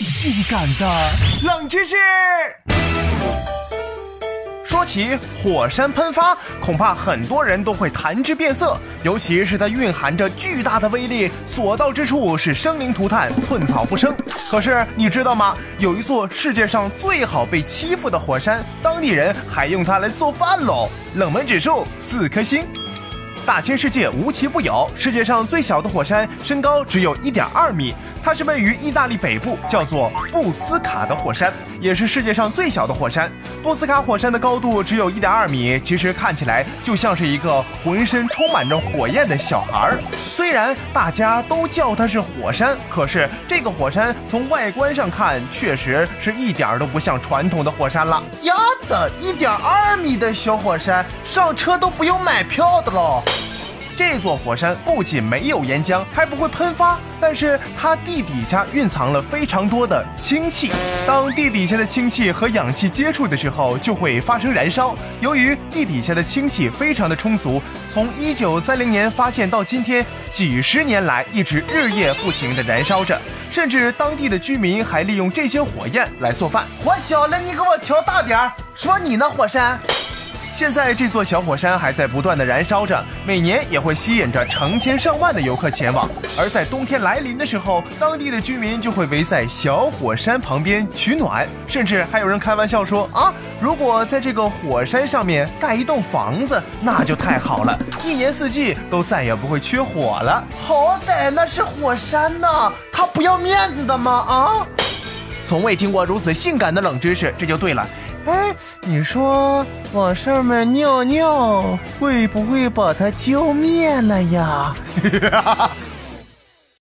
性感的冷知识。说起火山喷发，恐怕很多人都会谈之变色，尤其是它蕴含着巨大的威力，所到之处是生灵涂炭，寸草不生。可是你知道吗？有一座世界上最好被欺负的火山，当地人还用它来做饭喽。冷门指数四颗星。大千世界无奇不有，世界上最小的火山身高只有一点二米，它是位于意大利北部，叫做布斯卡的火山，也是世界上最小的火山。布斯卡火山的高度只有一点二米，其实看起来就像是一个浑身充满着火焰的小孩儿。虽然大家都叫它是火山，可是这个火山从外观上看，确实是一点儿都不像传统的火山了。呀的，一点二米的小火山，上车都不用买票的喽。这座火山不仅没有岩浆，还不会喷发，但是它地底下蕴藏了非常多的氢气。当地底下的氢气和氧气接触的时候，就会发生燃烧。由于地底下的氢气非常的充足，从一九三零年发现到今天，几十年来一直日夜不停的燃烧着，甚至当地的居民还利用这些火焰来做饭。火小了，你给我调大点儿。说你呢，火山。现在这座小火山还在不断的燃烧着，每年也会吸引着成千上万的游客前往。而在冬天来临的时候，当地的居民就会围在小火山旁边取暖，甚至还有人开玩笑说啊，如果在这个火山上面盖一栋房子，那就太好了，一年四季都再也不会缺火了。好歹那是火山呐，他不要面子的吗？啊！从未听过如此性感的冷知识，这就对了。哎，你说往上面尿尿会不会把它浇灭了呀？